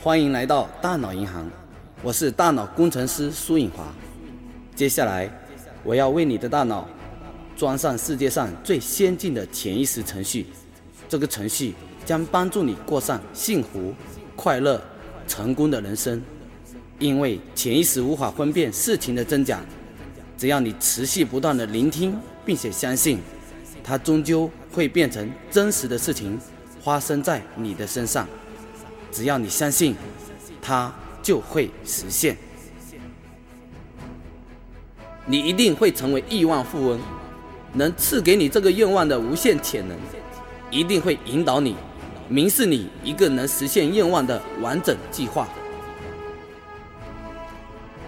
欢迎来到大脑银行，我是大脑工程师苏颖华。接下来，我要为你的大脑装上世界上最先进的潜意识程序。这个程序将帮助你过上幸福、快乐、成功的人生。因为潜意识无法分辨事情的真假，只要你持续不断的聆听，并且相信，它终究会变成真实的事情，发生在你的身上。只要你相信，它就会实现。你一定会成为亿万富翁，能赐给你这个愿望的无限潜能，一定会引导你，明示你一个能实现愿望的完整计划。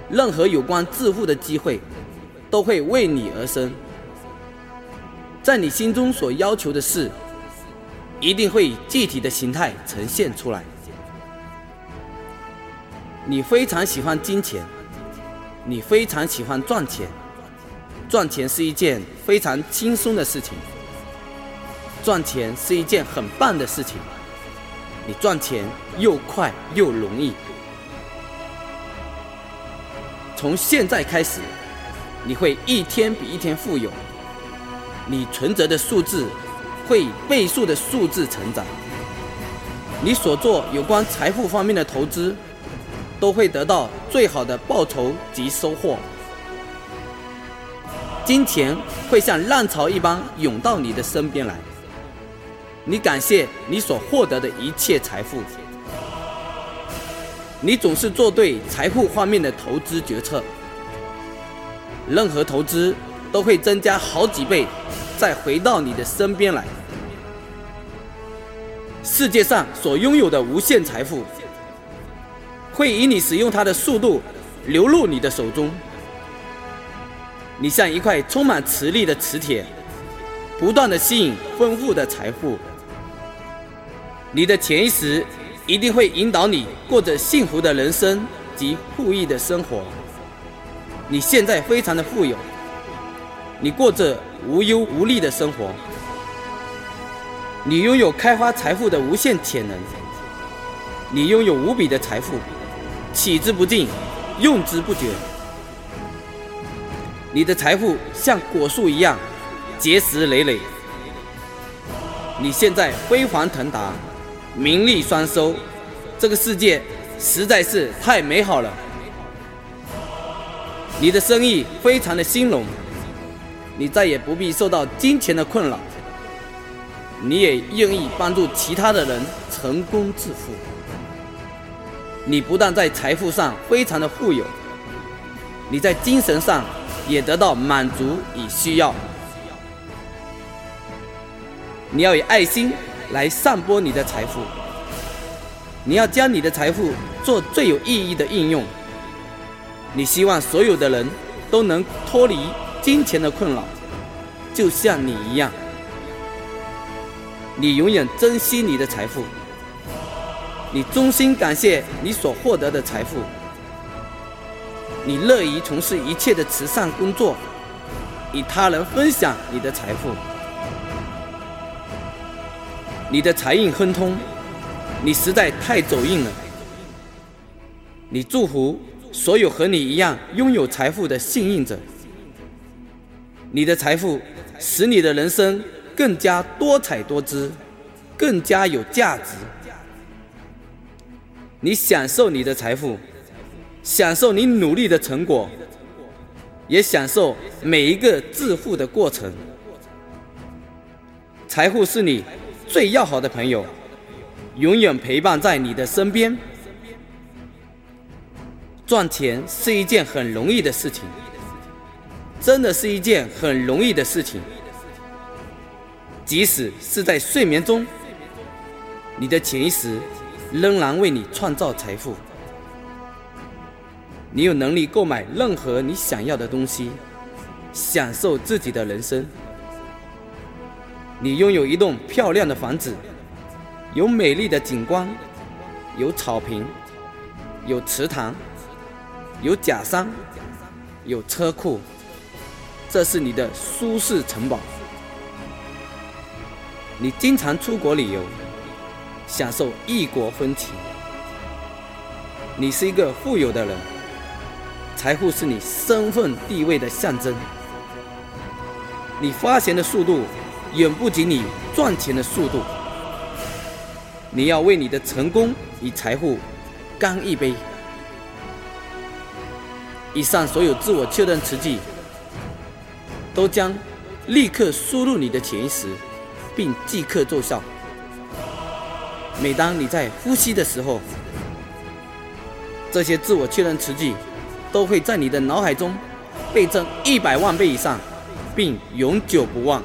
任何有关致富的机会，都会为你而生。在你心中所要求的事，一定会以具体的形态呈现出来。你非常喜欢金钱，你非常喜欢赚钱，赚钱是一件非常轻松的事情，赚钱是一件很棒的事情，你赚钱又快又容易。从现在开始，你会一天比一天富有，你存折的数字会倍数的数字成长，你所做有关财富方面的投资。都会得到最好的报酬及收获，金钱会像浪潮一般涌到你的身边来。你感谢你所获得的一切财富，你总是做对财富方面的投资决策。任何投资都会增加好几倍，再回到你的身边来。世界上所拥有的无限财富。会以你使用它的速度流入你的手中。你像一块充满磁力的磁铁，不断的吸引丰富的财富。你的潜意识一定会引导你过着幸福的人生及富裕的生活。你现在非常的富有，你过着无忧无虑的生活。你拥有开发财富的无限潜能，你拥有无比的财富。取之不尽，用之不绝。你的财富像果树一样结实累累。你现在飞黄腾达，名利双收，这个世界实在是太美好了。你的生意非常的兴隆，你再也不必受到金钱的困扰，你也愿意帮助其他的人成功致富。你不但在财富上非常的富有，你在精神上也得到满足与需要。你要以爱心来散播你的财富，你要将你的财富做最有意义的应用。你希望所有的人都能脱离金钱的困扰，就像你一样。你永远珍惜你的财富。你衷心感谢你所获得的财富，你乐于从事一切的慈善工作，与他人分享你的财富。你的财运亨通，你实在太走运了。你祝福所有和你一样拥有财富的幸运者。你的财富使你的人生更加多彩多姿，更加有价值。你享受你的财富，享受你努力的成果，也享受每一个致富的过程。财富是你最要好的朋友，永远陪伴在你的身边。赚钱是一件很容易的事情，真的是一件很容易的事情。即使是在睡眠中，你的潜意识。仍然为你创造财富。你有能力购买任何你想要的东西，享受自己的人生。你拥有一栋漂亮的房子，有美丽的景观，有草坪，有池塘，有假山，有车库。这是你的舒适城堡。你经常出国旅游。享受异国风情，你是一个富有的人，财富是你身份地位的象征。你发钱的速度远不及你赚钱的速度。你要为你的成功与财富干一杯。以上所有自我确认词句，都将立刻输入你的潜意识，并即刻奏效。每当你在呼吸的时候，这些自我确认词句都会在你的脑海中倍增一百万倍以上，并永久不忘。